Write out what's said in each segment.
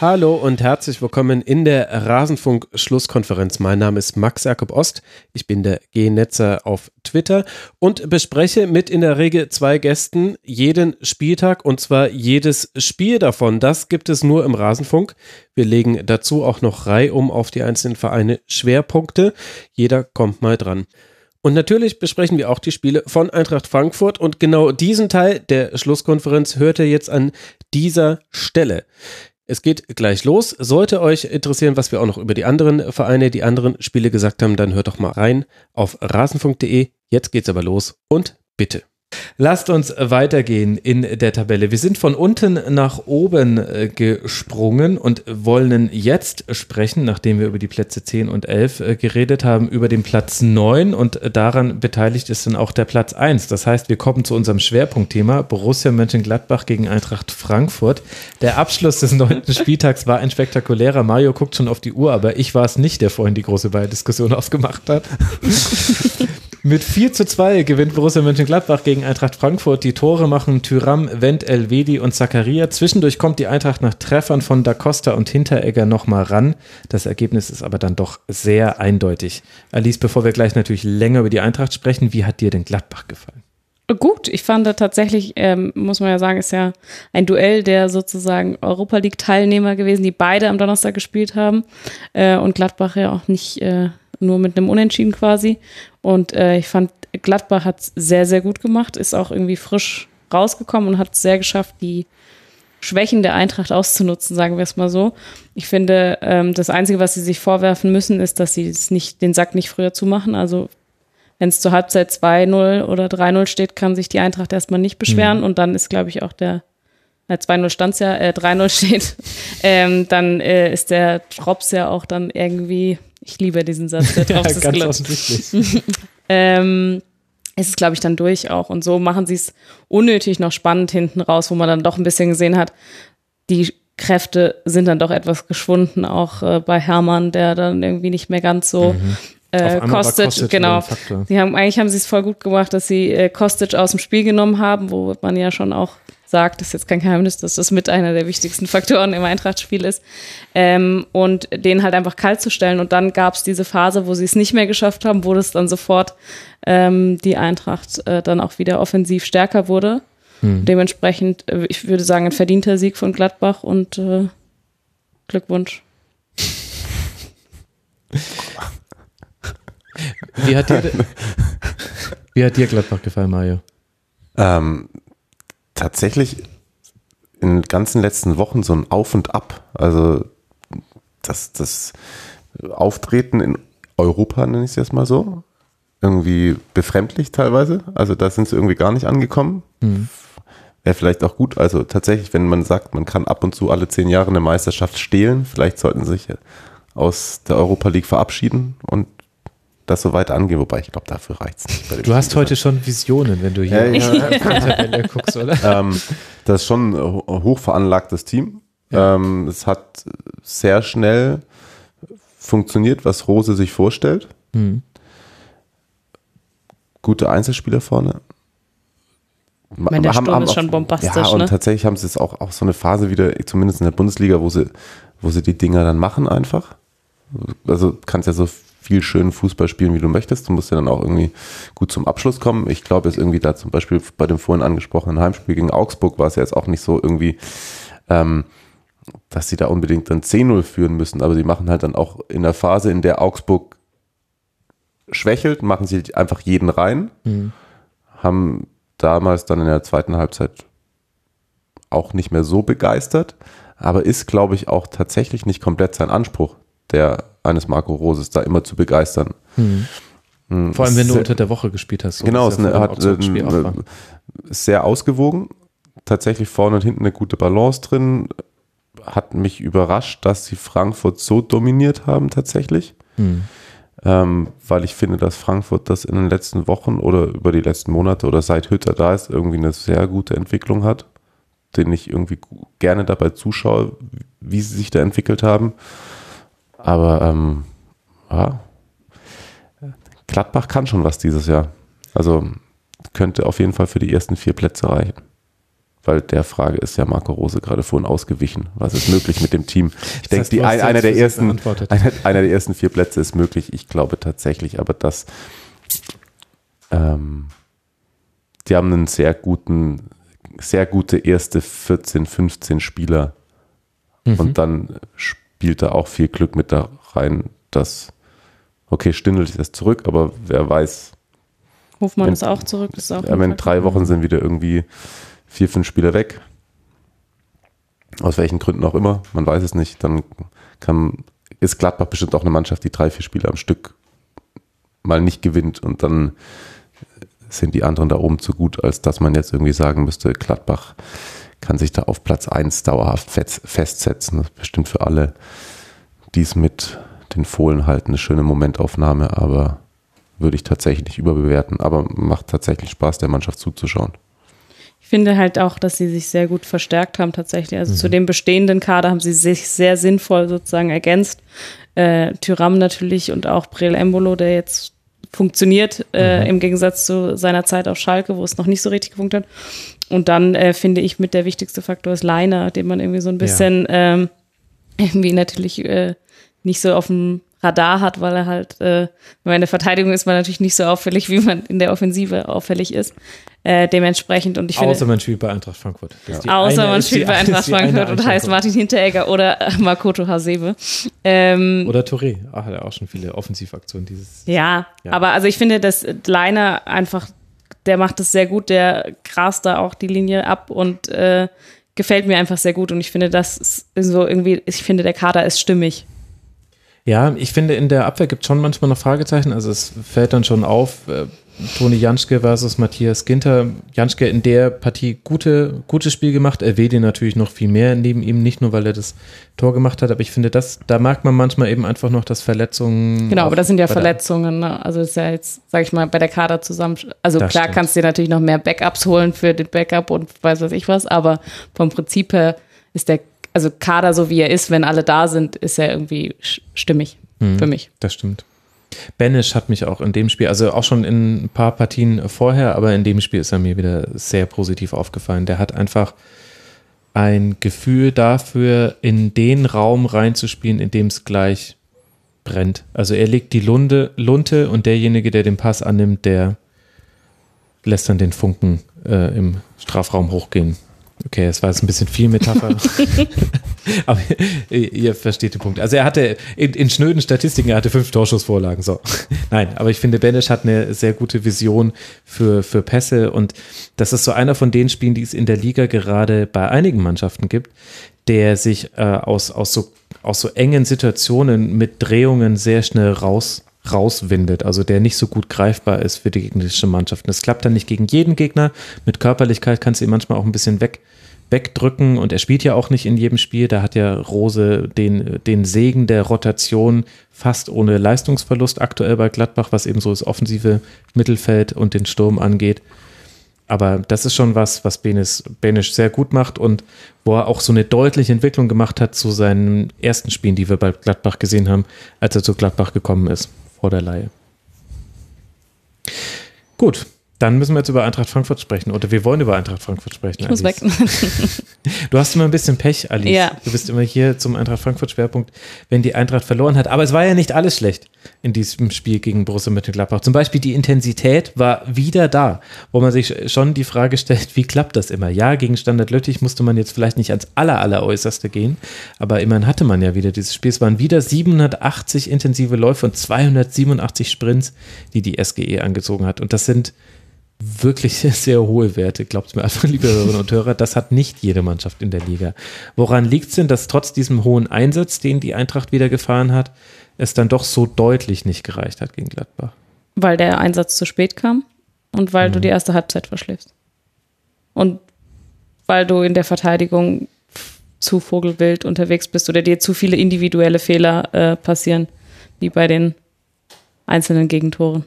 Hallo und herzlich willkommen in der Rasenfunk-Schlusskonferenz. Mein Name ist Max Jakob Ost. Ich bin der G-Netzer auf Twitter und bespreche mit in der Regel zwei Gästen jeden Spieltag und zwar jedes Spiel davon. Das gibt es nur im Rasenfunk. Wir legen dazu auch noch reihum auf die einzelnen Vereine Schwerpunkte. Jeder kommt mal dran. Und natürlich besprechen wir auch die Spiele von Eintracht Frankfurt und genau diesen Teil der Schlusskonferenz hört ihr jetzt an dieser Stelle. Es geht gleich los. Sollte euch interessieren, was wir auch noch über die anderen Vereine, die anderen Spiele gesagt haben, dann hört doch mal rein auf rasenfunk.de. Jetzt geht's aber los und bitte. Lasst uns weitergehen in der Tabelle. Wir sind von unten nach oben äh, gesprungen und wollen jetzt sprechen, nachdem wir über die Plätze 10 und 11 äh, geredet haben, über den Platz 9 und daran beteiligt ist dann auch der Platz 1. Das heißt, wir kommen zu unserem Schwerpunktthema Borussia Mönchengladbach gegen Eintracht Frankfurt. Der Abschluss des neunten Spieltags war ein spektakulärer. Mario guckt schon auf die Uhr, aber ich war es nicht, der vorhin die große Diskussion ausgemacht hat. Mit 4 zu 2 gewinnt Borussia Mönchengladbach gegen Eintracht Frankfurt. Die Tore machen Tyram, Wendt, Elvedi und Zakaria. Zwischendurch kommt die Eintracht nach Treffern von Da Costa und Hinteregger nochmal ran. Das Ergebnis ist aber dann doch sehr eindeutig. Alice, bevor wir gleich natürlich länger über die Eintracht sprechen, wie hat dir denn Gladbach gefallen? Gut, ich fand da tatsächlich, ähm, muss man ja sagen, ist ja ein Duell der sozusagen Europa League-Teilnehmer gewesen, die beide am Donnerstag gespielt haben äh, und Gladbach ja auch nicht äh, nur mit einem Unentschieden quasi. Und äh, ich fand, Gladbach hat es sehr, sehr gut gemacht, ist auch irgendwie frisch rausgekommen und hat es sehr geschafft, die Schwächen der Eintracht auszunutzen, sagen wir es mal so. Ich finde, ähm, das Einzige, was sie sich vorwerfen müssen, ist, dass sie es nicht, den Sack nicht früher zumachen. Also wenn es zur Halbzeit 2-0 oder 3-0 steht, kann sich die Eintracht erstmal nicht beschweren. Mhm. Und dann ist, glaube ich, auch der äh, 2-0 stand ja, äh, 3-0 steht, ähm, dann äh, ist der Drops ja auch dann irgendwie ich liebe diesen Satz, der drauf ja, ganz offensichtlich. ähm, ist es, glaube ich, dann durch auch. Und so machen sie es unnötig noch spannend hinten raus, wo man dann doch ein bisschen gesehen hat, die Kräfte sind dann doch etwas geschwunden, auch äh, bei Hermann, der dann irgendwie nicht mehr ganz so mhm. äh, Kostic, Kostic, genau. Sie haben eigentlich haben sie es voll gut gemacht, dass sie äh, Kostic aus dem Spiel genommen haben, wo man ja schon auch sagt, das ist jetzt kein Geheimnis, dass das mit einer der wichtigsten Faktoren im Eintrachtspiel ist. Ähm, und den halt einfach kalt zu stellen. Und dann gab es diese Phase, wo sie es nicht mehr geschafft haben, wo das dann sofort ähm, die Eintracht äh, dann auch wieder offensiv stärker wurde. Hm. Dementsprechend, äh, ich würde sagen, ein verdienter Sieg von Gladbach und äh, Glückwunsch. Wie hat dir, wie hat dir Gladbach gefallen, Mario? Ähm, tatsächlich in den ganzen letzten Wochen so ein Auf und Ab. Also das, das Auftreten in Europa, nenne ich es jetzt mal so, irgendwie befremdlich teilweise. Also da sind sie irgendwie gar nicht angekommen. Mhm. Wäre vielleicht auch gut. Also tatsächlich, wenn man sagt, man kann ab und zu alle zehn Jahre eine Meisterschaft stehlen, vielleicht sollten sie sich aus der Europa League verabschieden und das so weit angehen, wobei ich glaube, dafür reicht es nicht. du Spiel hast heute schon Visionen, wenn du hier ja, ja. die Tabelle guckst, oder? Ähm, das ist schon ein hochveranlagtes Team. Ja. Ähm, es hat sehr schnell funktioniert, was Rose sich vorstellt. Mhm. Gute Einzelspieler vorne. Ich meine, der haben, Sturm haben ist auch, schon bombastisch. Ja, und ne? tatsächlich haben sie es auch, auch so eine Phase wieder, zumindest in der Bundesliga, wo sie, wo sie die Dinger dann machen einfach. Also kannst ja so viel schönen Fußball spielen, wie du möchtest. Du musst ja dann auch irgendwie gut zum Abschluss kommen. Ich glaube, jetzt irgendwie da zum Beispiel bei dem vorhin angesprochenen Heimspiel gegen Augsburg war es ja jetzt auch nicht so irgendwie, ähm, dass sie da unbedingt dann 10-0 führen müssen, aber sie machen halt dann auch in der Phase, in der Augsburg schwächelt, machen sie einfach jeden rein, mhm. haben damals dann in der zweiten Halbzeit auch nicht mehr so begeistert, aber ist, glaube ich, auch tatsächlich nicht komplett sein Anspruch, der eines Marco Roses da immer zu begeistern. Hm. hm Vor allem, wenn du unter der Woche gespielt hast. So genau, es ja hat äh, sehr ausgewogen. Tatsächlich vorne und hinten eine gute Balance drin. Hat mich überrascht, dass sie Frankfurt so dominiert haben tatsächlich. Hm. Ähm, weil ich finde, dass Frankfurt das in den letzten Wochen oder über die letzten Monate oder seit Hütter da ist, irgendwie eine sehr gute Entwicklung hat. denen ich irgendwie gerne dabei zuschaue, wie sie sich da entwickelt haben. Aber ähm, ja, Gladbach kann schon was dieses Jahr. Also könnte auf jeden Fall für die ersten vier Plätze reichen. Weil der Frage ist ja Marco Rose gerade vorhin ausgewichen. Was ist möglich mit dem Team? Ich denke, die ein, einer, der ersten, einer, einer, der ersten vier Plätze ist möglich. Ich glaube tatsächlich, aber dass ähm, die haben einen sehr guten, sehr gute erste 14, 15 Spieler. Mhm. Und dann spielt da auch viel Glück mit da rein, dass, okay, Stindl ist zurück, aber wer weiß. Hofmann wenn, ist auch zurück. Ist auch ja, in drei Wochen sind wieder irgendwie vier, fünf Spieler weg. Aus welchen Gründen auch immer, man weiß es nicht. Dann kann, ist Gladbach bestimmt auch eine Mannschaft, die drei, vier Spiele am Stück mal nicht gewinnt und dann sind die anderen da oben zu gut, als dass man jetzt irgendwie sagen müsste, Gladbach kann sich da auf Platz 1 dauerhaft festsetzen. Das ist bestimmt für alle, die es mit den Fohlen halten, eine schöne Momentaufnahme, aber würde ich tatsächlich nicht überbewerten. Aber macht tatsächlich Spaß, der Mannschaft zuzuschauen. Ich finde halt auch, dass sie sich sehr gut verstärkt haben tatsächlich. Also mhm. zu dem bestehenden Kader haben sie sich sehr sinnvoll sozusagen ergänzt. Äh, Tyram natürlich und auch Brel Embolo, der jetzt funktioniert, äh, mhm. im Gegensatz zu seiner Zeit auf Schalke, wo es noch nicht so richtig gefunktioniert hat. Und dann äh, finde ich mit der wichtigste Faktor ist Leiner, den man irgendwie so ein bisschen ja. ähm, irgendwie natürlich äh, nicht so auf dem Radar hat, weil er halt, äh, wenn man in der Verteidigung ist, man natürlich nicht so auffällig, wie man in der Offensive auffällig ist. Äh, dementsprechend und ich finde. Außer man spielt bei Eintracht Frankfurt. Ja. Außer eine, man spielt bei Eintracht Frankfurt und heißt Martin Hinteregger oder Makoto Hasebe. Ähm, oder Touré. Ach, hat er auch schon viele Offensivaktionen dieses. Ja, ja, aber also ich finde, dass Leiner einfach, der macht es sehr gut, der grast da auch die Linie ab und äh, gefällt mir einfach sehr gut und ich finde, das so irgendwie, ich finde, der Kader ist stimmig. Ja, ich finde, in der Abwehr gibt es schon manchmal noch Fragezeichen. Also es fällt dann schon auf, äh, Toni Janschke versus Matthias Ginter. Janschke in der Partie gute, gutes Spiel gemacht. Erwähne natürlich noch viel mehr neben ihm, nicht nur, weil er das Tor gemacht hat, aber ich finde, das, da mag man manchmal eben einfach noch, dass Verletzungen. Genau, aber das sind ja Verletzungen. Ne? Also ist ja jetzt, sag ich mal, bei der Kader zusammen. Also das klar stimmt. kannst du dir natürlich noch mehr Backups holen für den Backup und weiß was ich was, aber vom Prinzip her ist der, also Kader so wie er ist, wenn alle da sind, ist er irgendwie stimmig mhm, für mich. Das stimmt. Banish hat mich auch in dem Spiel, also auch schon in ein paar Partien vorher, aber in dem Spiel ist er mir wieder sehr positiv aufgefallen. Der hat einfach ein Gefühl dafür, in den Raum reinzuspielen, in dem es gleich brennt. Also er legt die Lunde, Lunte und derjenige, der den Pass annimmt, der lässt dann den Funken äh, im Strafraum hochgehen. Okay, das war jetzt ein bisschen viel Metapher. Aber ihr versteht den Punkt. Also er hatte in, in schnöden Statistiken, er hatte fünf Torschussvorlagen. So. Nein, aber ich finde, Benesch hat eine sehr gute Vision für, für Pässe und das ist so einer von den Spielen, die es in der Liga gerade bei einigen Mannschaften gibt, der sich äh, aus, aus, so, aus so engen Situationen mit Drehungen sehr schnell raus rauswindet, also der nicht so gut greifbar ist für die gegnerische Mannschaft. Das klappt dann nicht gegen jeden Gegner. Mit Körperlichkeit kannst du ihn manchmal auch ein bisschen weg, wegdrücken und er spielt ja auch nicht in jedem Spiel. Da hat ja Rose den, den Segen der Rotation fast ohne Leistungsverlust aktuell bei Gladbach, was eben so das offensive Mittelfeld und den Sturm angeht. Aber das ist schon was, was Benes, Benisch sehr gut macht und wo er auch so eine deutliche Entwicklung gemacht hat zu seinen ersten Spielen, die wir bei Gladbach gesehen haben, als er zu Gladbach gekommen ist vor der Leihe. Gut, dann müssen wir jetzt über Eintracht Frankfurt sprechen. Oder wir wollen über Eintracht Frankfurt sprechen. Ich muss Alice. weg. du hast immer ein bisschen Pech, Alice. Ja. Du bist immer hier zum Eintracht Frankfurt Schwerpunkt, wenn die Eintracht verloren hat. Aber es war ja nicht alles schlecht in diesem Spiel gegen Borussia Mönchengladbach. Zum Beispiel die Intensität war wieder da, wo man sich schon die Frage stellt, wie klappt das immer? Ja, gegen Standard Lüttich musste man jetzt vielleicht nicht ans aller, aller Äußerste gehen, aber immerhin hatte man ja wieder dieses Spiel. Es waren wieder 780 intensive Läufe und 287 Sprints, die die SGE angezogen hat. Und das sind wirklich sehr hohe Werte, glaubt mir einfach, liebe Hörerinnen und Hörer, das hat nicht jede Mannschaft in der Liga. Woran liegt es denn, dass trotz diesem hohen Einsatz, den die Eintracht wieder gefahren hat, es dann doch so deutlich nicht gereicht hat gegen Gladbach? Weil der Einsatz zu spät kam und weil mhm. du die erste Halbzeit verschläfst. Und weil du in der Verteidigung zu vogelwild unterwegs bist oder dir zu viele individuelle Fehler äh, passieren, wie bei den einzelnen Gegentoren.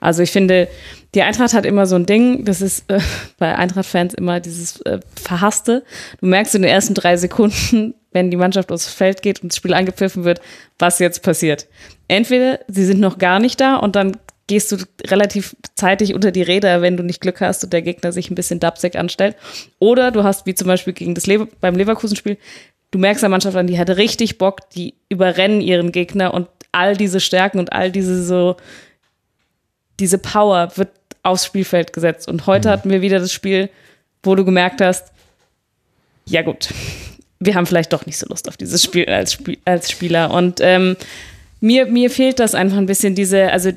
Also ich finde, die Eintracht hat immer so ein Ding, das ist äh, bei Eintracht-Fans immer dieses äh, Verhasste. Du merkst in den ersten drei Sekunden, wenn die Mannschaft aufs Feld geht und das Spiel angepfiffen wird, was jetzt passiert. Entweder sie sind noch gar nicht da und dann gehst du relativ zeitig unter die Räder, wenn du nicht Glück hast und der Gegner sich ein bisschen dubsig anstellt. Oder du hast, wie zum Beispiel gegen das Lever beim Leverkusen-Spiel, du merkst der Mannschaft an, die hatte richtig Bock, die überrennen ihren Gegner und all diese Stärken und all diese so, diese Power wird aufs Spielfeld gesetzt. Und heute mhm. hatten wir wieder das Spiel, wo du gemerkt hast, ja gut, wir haben vielleicht doch nicht so Lust auf dieses Spiel als, Spiel, als Spieler. Und ähm, mir, mir fehlt das einfach ein bisschen, diese, also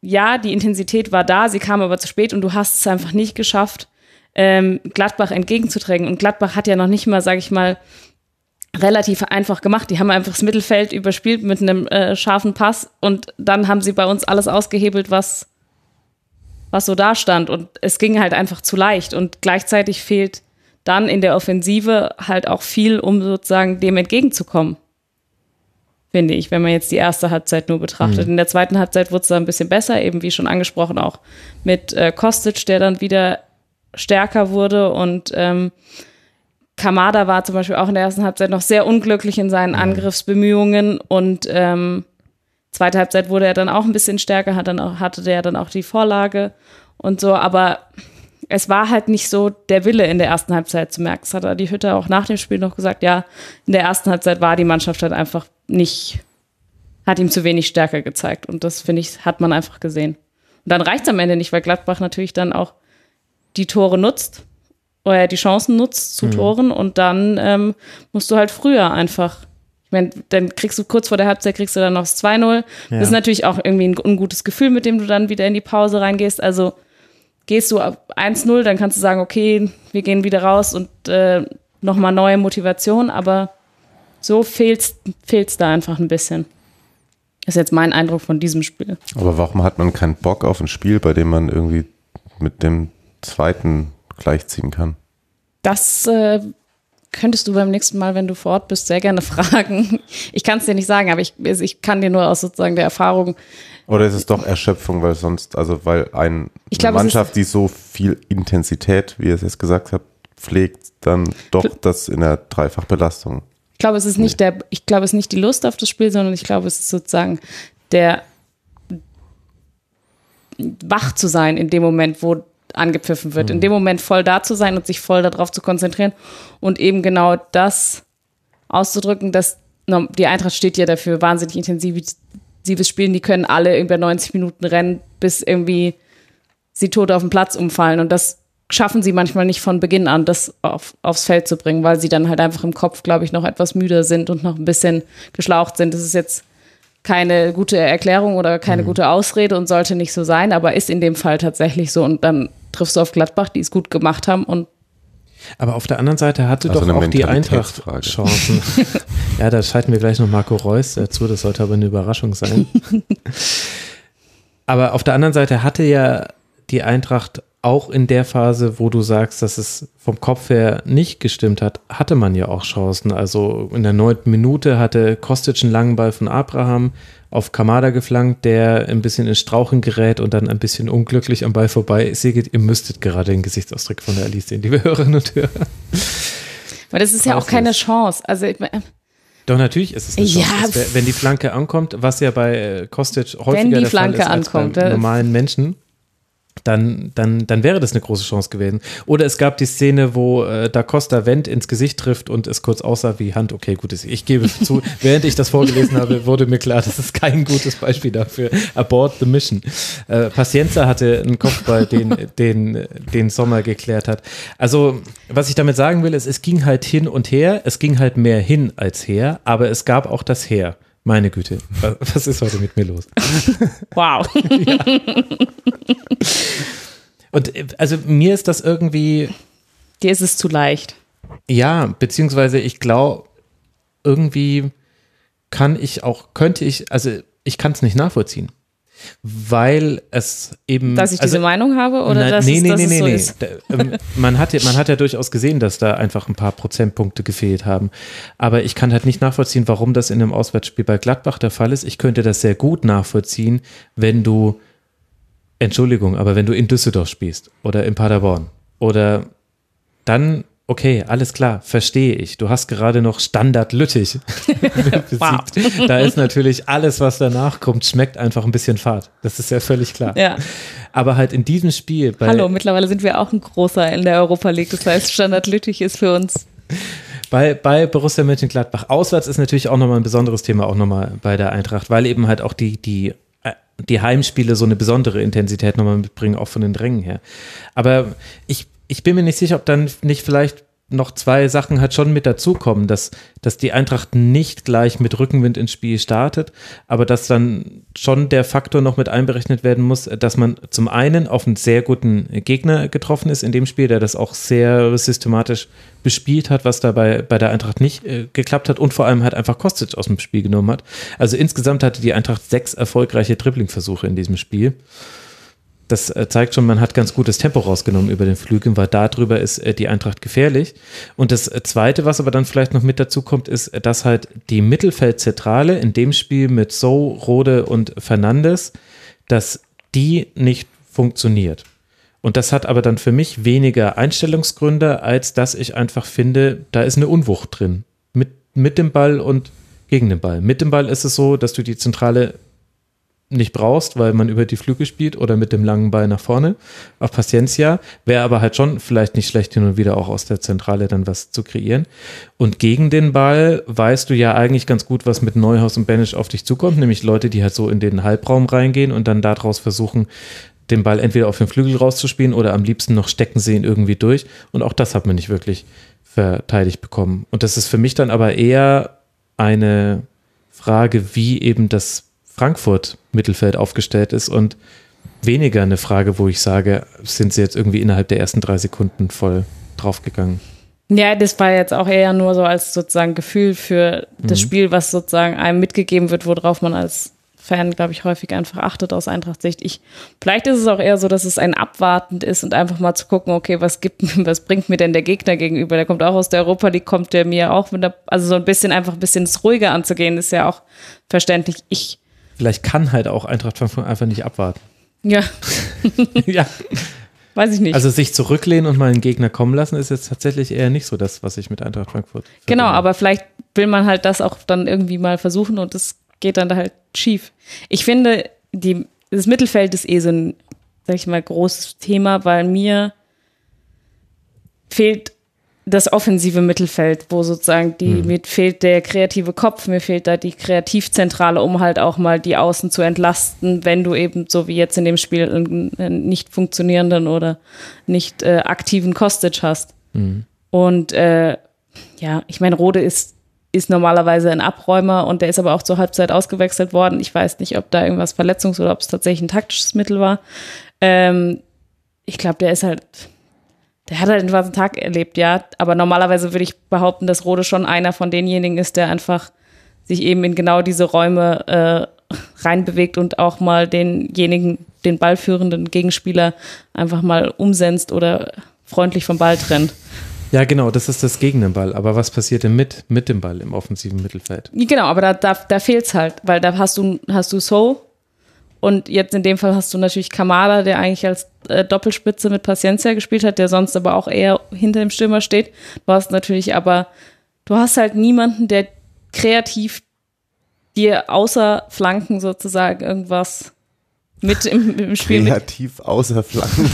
ja, die Intensität war da, sie kam aber zu spät und du hast es einfach nicht geschafft, ähm, Gladbach entgegenzuträgen. Und Gladbach hat ja noch nicht mal, sage ich mal, relativ einfach gemacht. Die haben einfach das Mittelfeld überspielt mit einem äh, scharfen Pass und dann haben sie bei uns alles ausgehebelt, was, was so da stand. Und es ging halt einfach zu leicht. Und gleichzeitig fehlt dann in der Offensive halt auch viel, um sozusagen dem entgegenzukommen finde ich, wenn man jetzt die erste Halbzeit nur betrachtet. Mhm. In der zweiten Halbzeit wurde es dann ein bisschen besser, eben wie schon angesprochen, auch mit äh, Kostic, der dann wieder stärker wurde und ähm, Kamada war zum Beispiel auch in der ersten Halbzeit noch sehr unglücklich in seinen mhm. Angriffsbemühungen und ähm, zweite Halbzeit wurde er dann auch ein bisschen stärker, hat dann auch, hatte der dann auch die Vorlage und so, aber es war halt nicht so der Wille in der ersten Halbzeit zu merken. Das hat die Hütte auch nach dem Spiel noch gesagt, ja, in der ersten Halbzeit war die Mannschaft halt einfach nicht, hat ihm zu wenig Stärke gezeigt. Und das, finde ich, hat man einfach gesehen. Und dann reicht es am Ende nicht, weil Gladbach natürlich dann auch die Tore nutzt oder die Chancen nutzt zu mhm. Toren und dann ähm, musst du halt früher einfach. Ich meine, dann kriegst du kurz vor der Halbzeit kriegst du dann noch das 2-0. Ja. Das ist natürlich auch irgendwie ein ungutes Gefühl, mit dem du dann wieder in die Pause reingehst. Also gehst du ab 1-0, dann kannst du sagen, okay, wir gehen wieder raus und äh, nochmal neue Motivation, aber so fehlt es da einfach ein bisschen. Das ist jetzt mein Eindruck von diesem Spiel. Aber warum hat man keinen Bock auf ein Spiel, bei dem man irgendwie mit dem zweiten gleichziehen kann? Das äh, könntest du beim nächsten Mal, wenn du vor Ort bist, sehr gerne fragen. Ich kann es dir nicht sagen, aber ich, ich kann dir nur aus sozusagen der Erfahrung oder ist es doch Erschöpfung, weil sonst, also weil ein, glaub, eine Mannschaft, die so viel Intensität, wie ihr es jetzt gesagt habt, pflegt, dann doch das in der Dreifachbelastung. Ich glaube, es ist nicht der, ich glaube, es ist nicht die Lust auf das Spiel, sondern ich glaube, es ist sozusagen der wach zu sein in dem Moment, wo angepfiffen wird, mhm. in dem Moment voll da zu sein und sich voll darauf zu konzentrieren und eben genau das auszudrücken, dass die Eintracht steht ja dafür, wahnsinnig intensiv intensives Spielen, die können alle über 90 Minuten rennen, bis irgendwie sie tot auf dem Platz umfallen. Und das schaffen sie manchmal nicht von Beginn an, das auf, aufs Feld zu bringen, weil sie dann halt einfach im Kopf, glaube ich, noch etwas müder sind und noch ein bisschen geschlaucht sind. Das ist jetzt keine gute Erklärung oder keine mhm. gute Ausrede und sollte nicht so sein, aber ist in dem Fall tatsächlich so. Und dann triffst du auf Gladbach, die es gut gemacht haben und aber auf der anderen Seite hatte also doch auch die Eintracht Chancen. ja, da schalten wir gleich noch Marco Reus dazu, das sollte aber eine Überraschung sein. aber auf der anderen Seite hatte ja die Eintracht auch in der Phase, wo du sagst, dass es vom Kopf her nicht gestimmt hat, hatte man ja auch Chancen. Also in der neunten Minute hatte Kostic einen langen Ball von Abraham auf Kamada geflankt, der ein bisschen in Strauchen gerät und dann ein bisschen unglücklich am Ball vorbei segelt. Ihr müsstet gerade den Gesichtsausdruck von der Alice sehen, liebe Hörerinnen und Hörer. Weil das ist ja auch keine Chance. Also doch, natürlich ist es eine Chance. Ja. Wär, wenn die Flanke ankommt, was ja bei äh, Kostic häufiger der Flanke Fall ist ankommt, als bei normalen Menschen dann, dann, dann wäre das eine große Chance gewesen. Oder es gab die Szene, wo äh, Da Costa Wendt ins Gesicht trifft und es kurz aussah wie Hand. Okay, gut, ich gebe zu, während ich das vorgelesen habe, wurde mir klar, das ist kein gutes Beispiel dafür. Abort the mission. Äh, Pacienza hatte einen Kopfball, den, den, den Sommer geklärt hat. Also, was ich damit sagen will, ist, es ging halt hin und her. Es ging halt mehr hin als her, aber es gab auch das Her. Meine Güte, was ist heute mit mir los? Wow. Und also mir ist das irgendwie. Dir ist es zu leicht. Ja, beziehungsweise ich glaube, irgendwie kann ich auch, könnte ich, also ich kann es nicht nachvollziehen weil es eben. Dass ich also, diese Meinung habe oder na, dass, nee, es, nee, dass nee, es so nee. ist? Ähm, man, hat ja, man hat ja durchaus gesehen, dass da einfach ein paar Prozentpunkte gefehlt haben. Aber ich kann halt nicht nachvollziehen, warum das in einem Auswärtsspiel bei Gladbach der Fall ist. Ich könnte das sehr gut nachvollziehen, wenn du Entschuldigung, aber wenn du in Düsseldorf spielst oder in Paderborn oder dann, okay, alles klar, verstehe ich. Du hast gerade noch Standard Lüttich besiegt. Da ist natürlich alles, was danach kommt, schmeckt einfach ein bisschen fad. Das ist ja völlig klar. Ja. Aber halt in diesem Spiel bei, Hallo, mittlerweile sind wir auch ein großer in der Europa League. Das heißt, Standard Lüttich ist für uns. bei, bei Borussia Mönchengladbach auswärts ist natürlich auch nochmal ein besonderes Thema, auch nochmal bei der Eintracht, weil eben halt auch die, die, äh, die Heimspiele so eine besondere Intensität nochmal mitbringen, auch von den Drängen her. Aber ich, ich bin mir nicht sicher, ob dann nicht vielleicht noch zwei Sachen halt schon mit dazukommen, dass, dass die Eintracht nicht gleich mit Rückenwind ins Spiel startet, aber dass dann schon der Faktor noch mit einberechnet werden muss, dass man zum einen auf einen sehr guten Gegner getroffen ist in dem Spiel, der das auch sehr systematisch bespielt hat, was dabei bei der Eintracht nicht äh, geklappt hat und vor allem halt einfach Kostic aus dem Spiel genommen hat. Also insgesamt hatte die Eintracht sechs erfolgreiche Dribbling-Versuche in diesem Spiel das äh, zeigt schon, man hat ganz gutes Tempo rausgenommen über den Flügeln, weil darüber ist äh, die Eintracht gefährlich. Und das äh, Zweite, was aber dann vielleicht noch mit dazu kommt, ist, dass halt die Mittelfeldzentrale in dem Spiel mit So, Rode und Fernandes, dass die nicht funktioniert. Und das hat aber dann für mich weniger Einstellungsgründe, als dass ich einfach finde, da ist eine Unwucht drin. Mit, mit dem Ball und gegen den Ball. Mit dem Ball ist es so, dass du die Zentrale nicht brauchst, weil man über die Flügel spielt oder mit dem langen Ball nach vorne auf Paciencia. Wäre aber halt schon vielleicht nicht schlecht, hin und wieder auch aus der Zentrale dann was zu kreieren. Und gegen den Ball weißt du ja eigentlich ganz gut, was mit Neuhaus und Banish auf dich zukommt, nämlich Leute, die halt so in den Halbraum reingehen und dann daraus versuchen, den Ball entweder auf den Flügel rauszuspielen oder am liebsten noch stecken sie ihn irgendwie durch. Und auch das hat man nicht wirklich verteidigt bekommen. Und das ist für mich dann aber eher eine Frage, wie eben das Frankfurt Mittelfeld aufgestellt ist und weniger eine Frage, wo ich sage, sind sie jetzt irgendwie innerhalb der ersten drei Sekunden voll draufgegangen. Ja, das war jetzt auch eher nur so als sozusagen Gefühl für das Mhm. Spiel, was sozusagen einem mitgegeben wird, worauf man als Fan, glaube ich, häufig einfach achtet aus Eintracht-Sicht. Ich, vielleicht ist es auch eher so, dass es ein abwartend ist und einfach mal zu gucken, okay, was gibt, was bringt mir denn der Gegner gegenüber? Der kommt auch aus der Europa League, kommt der mir auch mit der, also so ein bisschen einfach ein bisschen ruhiger anzugehen, ist ja auch verständlich. Ich, Vielleicht kann halt auch Eintracht Frankfurt einfach nicht abwarten. ja, ja. weiß ich nicht. Also sich zurücklehnen und mal einen Gegner kommen lassen, ist jetzt tatsächlich eher nicht so das, was ich mit Eintracht Frankfurt. Genau, verbinde. aber vielleicht will man halt das auch dann irgendwie mal versuchen und das geht dann da halt schief. Ich finde, die, das Mittelfeld ist eh so ein, sag ich mal, großes Thema, weil mir fehlt das offensive Mittelfeld, wo sozusagen die, mir fehlt der kreative Kopf, mir fehlt da die Kreativzentrale, um halt auch mal die Außen zu entlasten, wenn du eben, so wie jetzt in dem Spiel, einen, nicht funktionierenden oder nicht äh, aktiven Kostic hast. Und äh, ja, ich meine, Rode ist, ist normalerweise ein Abräumer und der ist aber auch zur Halbzeit ausgewechselt worden. Ich weiß nicht, ob da irgendwas Verletzungs- oder ob es tatsächlich ein taktisches Mittel war. Ähm, ich glaube, der ist halt, der hat halt einen schwarzen Tag erlebt, ja. Aber normalerweise würde ich behaupten, dass Rode schon einer von denjenigen ist, der einfach sich eben in genau diese Räume äh, reinbewegt und auch mal denjenigen, den ballführenden Gegenspieler einfach mal umsenzt oder freundlich vom Ball trennt. Ja, genau, das ist das gegen den Ball. Aber was passiert denn mit, mit dem Ball im offensiven Mittelfeld? Genau, aber da, da, da fehlt es halt, weil da hast du, hast du So und jetzt in dem Fall hast du natürlich Kamada, der eigentlich als äh, Doppelspitze mit Paciencia gespielt hat, der sonst aber auch eher hinter dem Stürmer steht. Du hast natürlich aber, du hast halt niemanden, der kreativ dir außer Flanken sozusagen irgendwas mit im, im Spiel mit. Kreativ außer Flanken.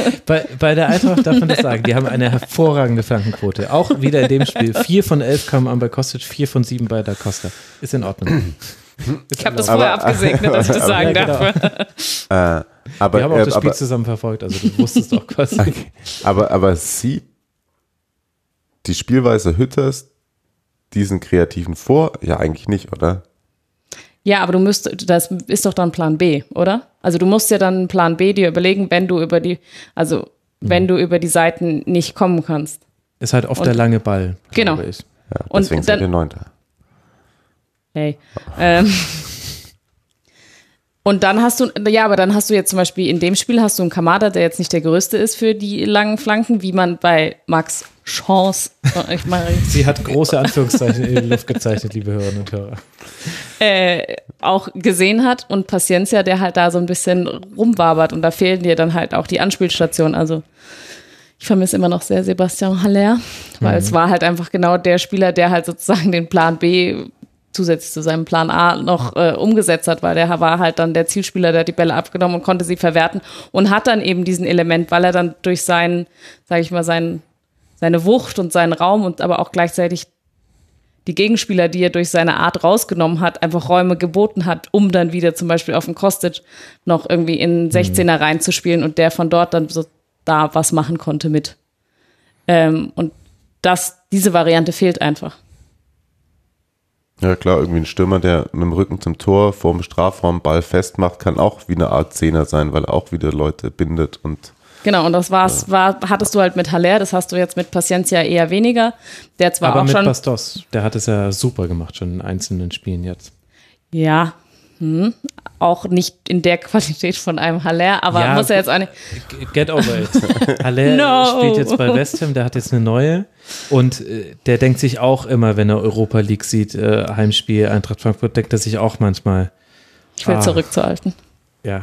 Bei, bei der Eintracht darf man das sagen. Die haben eine hervorragende Flankenquote. Auch wieder in dem Spiel. Vier von elf kamen an bei Kostic, vier von sieben bei Da Costa. Ist in Ordnung. Ich habe das Aber- vorher abgesegnet, dass ich das sagen Ja, genau. darf. äh, aber, Wir haben auch äh, das Spiel aber, zusammen verfolgt, also du wusstest doch quasi. okay. aber, aber sieht die Spielweise Hütters diesen Kreativen vor? Ja, eigentlich nicht, oder? Ja, aber du müsst, das ist doch dann Plan B, oder? Also du musst ja dann einen Plan B dir überlegen, wenn du über die, also wenn du über die Seiten nicht kommen kannst. Ist halt oft Und- der lange Ball, Genau. ich. Ja, Und deswegen dann- seid ihr Neunter. Hey. Ähm, Und dann hast du, ja, aber dann hast du jetzt zum Beispiel in dem Spiel hast du einen Kamada, der jetzt nicht der größte ist für die langen Flanken, wie man bei Max Chance, ich meine, Sie hat große Anführungszeichen in die Luft gezeichnet, liebe Hörerinnen und Hörer. äh, auch gesehen hat und Paciencia, der halt da so ein bisschen rumwabert und da fehlen dir dann halt auch die Anspielstationen. Also ich vermisse immer noch sehr Sebastian Haller, weil es war halt einfach genau der Spieler, der halt sozusagen den Plan B zusätzlich zu seinem Plan A noch äh, umgesetzt hat, weil der war halt dann der Zielspieler, der hat die Bälle abgenommen und konnte sie verwerten und hat dann eben diesen Element, weil er dann durch seinen, sage ich mal, seinen, seine Wucht und seinen Raum und aber auch gleichzeitig die Gegenspieler, die er durch seine Art rausgenommen hat, einfach Räume geboten hat, um dann wieder zum Beispiel auf den Kostic noch irgendwie in 16er reinzuspielen und der von dort dann so da was machen konnte mit. Ähm, und das, diese Variante fehlt einfach. Ja klar, irgendwie ein Stürmer, der mit dem Rücken zum Tor vor dem Strafraum Ball festmacht, kann auch wie eine Art Zehner sein, weil er auch wieder Leute bindet und Genau, und das war's, war, hattest du halt mit Haller, das hast du jetzt mit Paciencia eher weniger. Der zwar Aber auch mit schon. Bastos, der hat es ja super gemacht, schon in einzelnen Spielen jetzt. Ja. Hm, auch nicht in der Qualität von einem Haller, aber Ja, muss er jetzt auch nicht. Get over it. Haller No. spielt jetzt bei West Ham, der hat jetzt eine neue und äh, der denkt sich auch immer, wenn er Europa League sieht, äh, Heimspiel Eintracht Frankfurt, denkt er sich auch manchmal, Ich will Ah. zurück zu Alten. ja,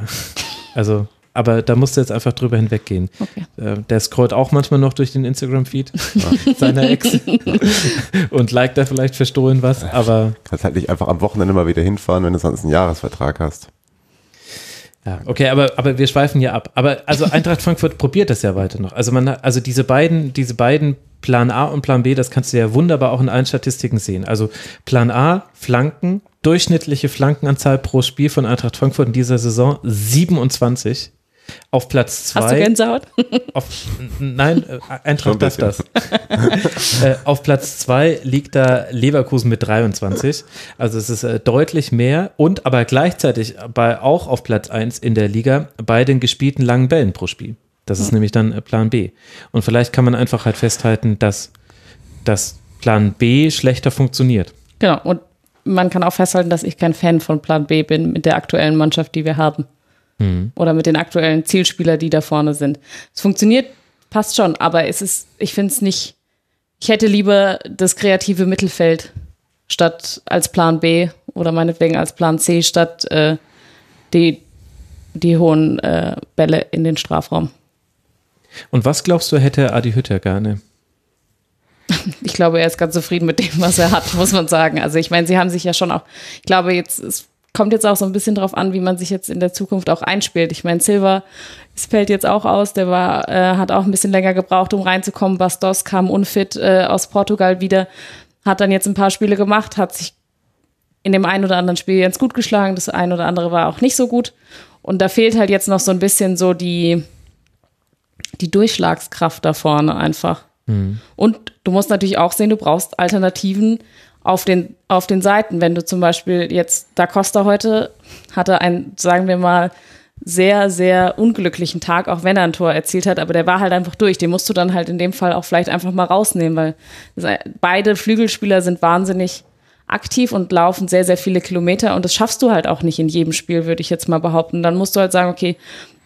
also, aber da musst du jetzt einfach drüber hinweggehen. Okay. Äh, der scrollt auch manchmal noch durch den Instagram-Feed seiner Ex und liked da vielleicht verstohlen was, aber kannst halt nicht einfach am Wochenende mal wieder hinfahren, wenn du sonst einen Jahresvertrag hast. Ja, okay, aber, aber wir schweifen ja ab. Aber also Eintracht Frankfurt probiert das ja weiter noch. Also man hat, also diese beiden, diese beiden Plan A und Plan B, das kannst du ja wunderbar auch in allen Statistiken sehen. Also Plan A, Flanken, durchschnittliche Flankenanzahl pro Spiel von Eintracht Frankfurt in dieser Saison 27. Auf Platz Hast du zwei. Gänsehaut? Auf, nein, äh, Eintracht darf das. äh, auf Platz zwei liegt da Leverkusen mit 23. Also es ist äh, deutlich mehr und aber gleichzeitig bei auch auf Platz eins in der Liga bei den gespielten langen Bällen pro Spiel. Das ist nämlich dann äh, Plan B. Und vielleicht kann man einfach halt festhalten, dass das Plan B schlechter funktioniert. Genau. Und man kann auch festhalten, dass ich kein Fan von Plan B bin mit der aktuellen Mannschaft, die wir haben. Oder mit den aktuellen Zielspielern, die da vorne sind. Es funktioniert, passt schon, aber es ist, ich finde es nicht, ich hätte lieber das kreative Mittelfeld statt als Plan B oder meinetwegen als Plan C statt äh, die, die hohen äh, Bälle in den Strafraum. Und was glaubst du, hätte Adi Hütter gerne? ich glaube, er ist ganz zufrieden mit dem, was er hat, muss man sagen. Also ich meine, sie haben sich ja schon auch, ich glaube, jetzt es kommt jetzt auch so ein bisschen drauf an, wie man sich jetzt in der Zukunft auch einspielt. Ich meine, Silva es fällt jetzt auch aus, der war, äh, hat auch ein bisschen länger gebraucht, um reinzukommen. Bastos kam unfit äh, aus Portugal wieder, hat dann jetzt ein paar Spiele gemacht, hat sich in dem einen oder anderen Spiel ganz gut geschlagen, das ein oder andere war auch nicht so gut. Und da fehlt halt jetzt noch so ein bisschen so die, die Durchschlagskraft da vorne einfach. Und du musst natürlich auch sehen, du brauchst Alternativen auf den, auf den Seiten. Wenn du zum Beispiel jetzt, Da Costa heute hatte einen, sagen wir mal, sehr, sehr unglücklichen Tag, auch wenn er ein Tor erzielt hat, aber der war halt einfach durch. Den musst du dann halt in dem Fall auch vielleicht einfach mal rausnehmen, weil beide Flügelspieler sind wahnsinnig aktiv und laufen sehr, sehr viele Kilometer und das schaffst du halt auch nicht in jedem Spiel, würde ich jetzt mal behaupten. Dann musst du halt sagen, okay,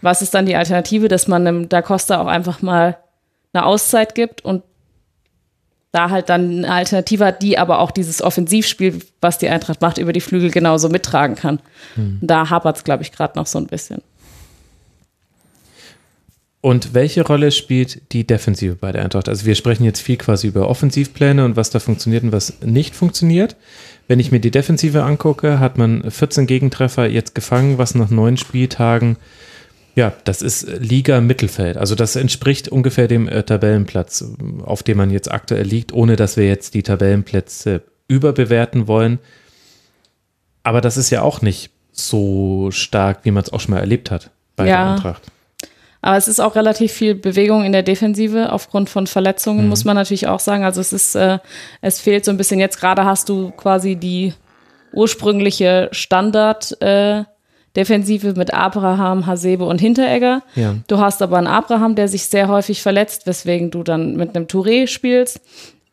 was ist dann die Alternative, dass man einem Da Costa auch einfach mal eine Auszeit gibt und da halt dann eine Alternative hat, die aber auch dieses Offensivspiel, was die Eintracht macht, über die Flügel genauso mittragen kann. Da hapert es, glaube ich, gerade noch so ein bisschen. Und welche Rolle spielt die Defensive bei der Eintracht? Also wir sprechen jetzt viel quasi über Offensivpläne und was da funktioniert und was nicht funktioniert. Wenn ich mir die Defensive angucke, hat man 14 Gegentreffer jetzt gefangen, was nach neun Spieltagen, ja, das ist Liga Mittelfeld. Also das entspricht ungefähr dem äh, Tabellenplatz, auf dem man jetzt aktuell liegt, ohne dass wir jetzt die Tabellenplätze überbewerten wollen. Aber das ist ja auch nicht so stark, wie man es auch schon mal erlebt hat bei der Ja. Eintracht. Aber es ist auch relativ viel Bewegung in der Defensive aufgrund von Verletzungen, muss man natürlich auch sagen. Also es ist, äh, es fehlt so ein bisschen. Jetzt gerade hast du quasi die ursprüngliche Standard äh, Defensive mit Abraham, Hasebe und Hinteregger. Ja. Du hast aber einen Abraham, der sich sehr häufig verletzt, weswegen du dann mit einem Touré spielst,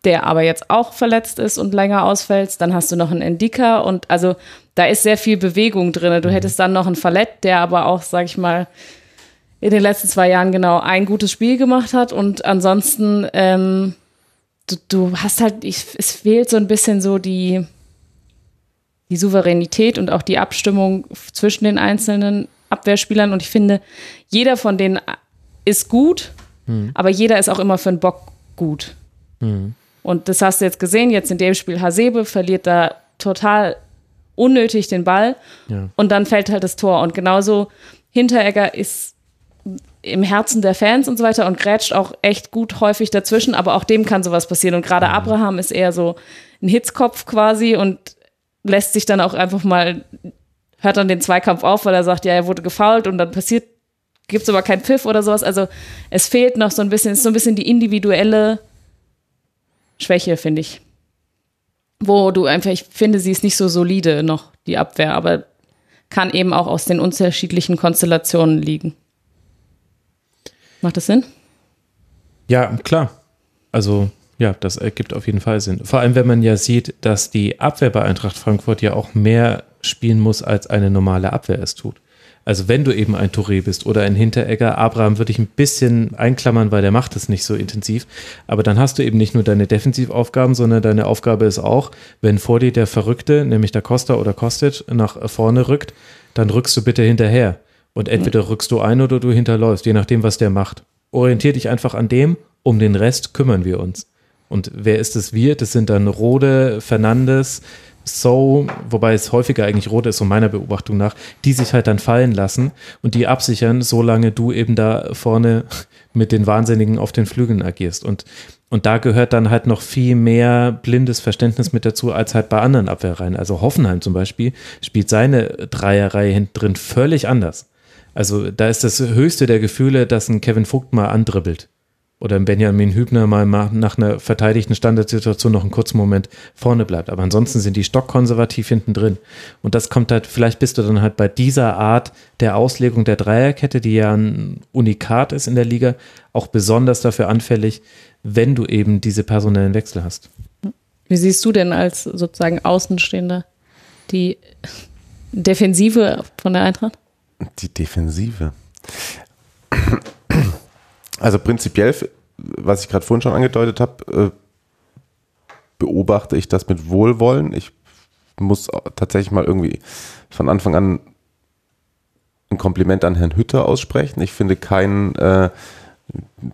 der aber jetzt auch verletzt ist und länger ausfällt. Dann hast du noch einen Endika und also da ist sehr viel Bewegung drin. Du hättest dann noch einen Fallett, der aber auch, sag ich mal, in den letzten zwei Jahren genau ein gutes Spiel gemacht hat und ansonsten ähm, du, du hast halt, ich, es fehlt so ein bisschen so die, die Souveränität und auch die Abstimmung zwischen den einzelnen Abwehrspielern und ich finde, jeder von denen ist gut, hm. aber jeder ist auch immer für einen Bock gut. Hm. Und das hast du jetzt gesehen, jetzt in dem Spiel Hasebe verliert da total unnötig den Ball ja. und dann fällt halt das Tor. Und genauso Hinteregger ist im Herzen der Fans und so weiter und grätscht auch echt gut häufig dazwischen, aber auch dem kann sowas passieren. Und gerade Abraham ist eher so ein Hitzkopf quasi und lässt sich dann auch einfach mal, hört dann den Zweikampf auf, weil er sagt, ja, er wurde gefault und dann passiert, gibt es aber keinen Pfiff oder sowas. Also es fehlt noch so ein bisschen, ist so ein bisschen die individuelle Schwäche, finde ich. Wo du einfach, ich finde, sie ist nicht so solide noch, die Abwehr, aber kann eben auch aus den unterschiedlichen Konstellationen liegen. Macht das Sinn? Ja, klar. Also ja, das ergibt auf jeden Fall Sinn. Vor allem, wenn man ja sieht, dass die Abwehr bei Eintracht Frankfurt ja auch mehr spielen muss, als eine normale Abwehr es tut. Also wenn du eben ein Touré bist oder ein Hinteregger, Abraham würde ich ein bisschen einklammern, weil der macht es nicht so intensiv. Aber dann hast du eben nicht nur deine Defensivaufgaben, sondern deine Aufgabe ist auch, wenn vor dir der Verrückte, nämlich der Costa oder Kostic, nach vorne rückt, dann rückst du bitte hinterher. Und entweder rückst du ein oder du hinterläufst, je nachdem, was der macht. Orientier dich einfach an dem, um den Rest kümmern wir uns. Und wer ist es wir? Das sind dann Rode, Fernandes, So, wobei es häufiger eigentlich Rode ist, so meiner Beobachtung nach, die sich halt dann fallen lassen und die absichern, solange du eben da vorne mit den Wahnsinnigen auf den Flügeln agierst. Und, und da gehört dann halt noch viel mehr blindes Verständnis mit dazu, als halt bei anderen Abwehrreihen. Also Hoffenheim zum Beispiel spielt seine Dreierreihe hinten drin völlig anders. Also da ist das höchste der Gefühle, dass ein Kevin Vogt mal andribbelt. Oder ein Benjamin Hübner mal nach einer verteidigten Standardsituation noch einen kurzen Moment vorne bleibt. Aber ansonsten sind die stockkonservativ hinten drin. Und das kommt halt, vielleicht bist du dann halt bei dieser Art der Auslegung der Dreierkette, die ja ein Unikat ist in der Liga, auch besonders dafür anfällig, wenn du eben diese personellen Wechsel hast. Wie siehst du denn als sozusagen Außenstehender die Defensive von der Eintracht? Die Defensive. Also prinzipiell, was ich gerade vorhin schon angedeutet habe, äh, beobachte ich das mit Wohlwollen. Ich muss tatsächlich mal irgendwie von Anfang an ein Kompliment an Herrn Hütter aussprechen. Ich finde kein äh,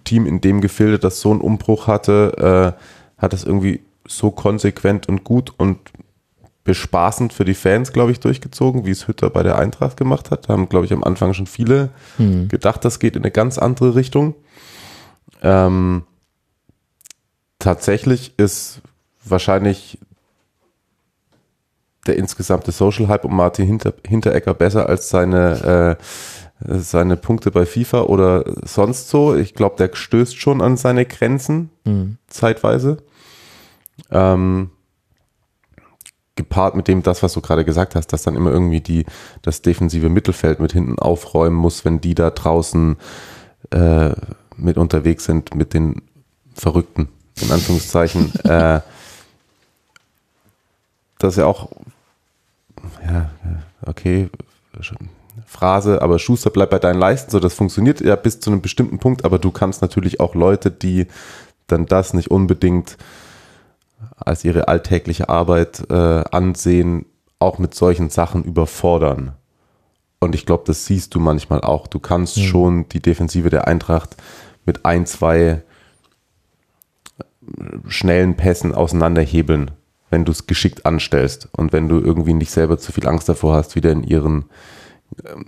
Team in dem Gefilde, das so einen Umbruch hatte, äh, hat das irgendwie so konsequent und gut und bespaßend für die Fans, glaube ich, durchgezogen, wie es Hütter bei der Eintracht gemacht hat. Da haben, glaube ich, am Anfang schon viele hm. gedacht, das geht in eine ganz andere Richtung. Ähm, tatsächlich ist wahrscheinlich der insgesamte Social Hype um Martin Hinter, Hinteregger besser als seine, äh, seine Punkte bei FIFA oder sonst so. Ich glaube, der stößt schon an seine Grenzen hm. zeitweise. Ähm, gepaart mit dem, das, was du gerade gesagt hast, dass dann immer irgendwie die, das defensive Mittelfeld mit hinten aufräumen muss, wenn die da draußen äh, mit unterwegs sind, mit den Verrückten, in Anführungszeichen. äh, das ist ja auch, ja, okay, Phrase, aber Schuster bleibt bei deinen Leisten, so das funktioniert ja bis zu einem bestimmten Punkt, aber du kannst natürlich auch Leute, die dann das nicht unbedingt als ihre alltägliche Arbeit äh, ansehen, auch mit solchen Sachen überfordern. Und ich glaube, das siehst du manchmal auch. Du kannst mhm. schon die Defensive der Eintracht mit ein, zwei schnellen Pässen auseinanderhebeln, wenn du es geschickt anstellst und wenn du irgendwie nicht selber zu viel Angst davor hast, wieder in ihren ähm,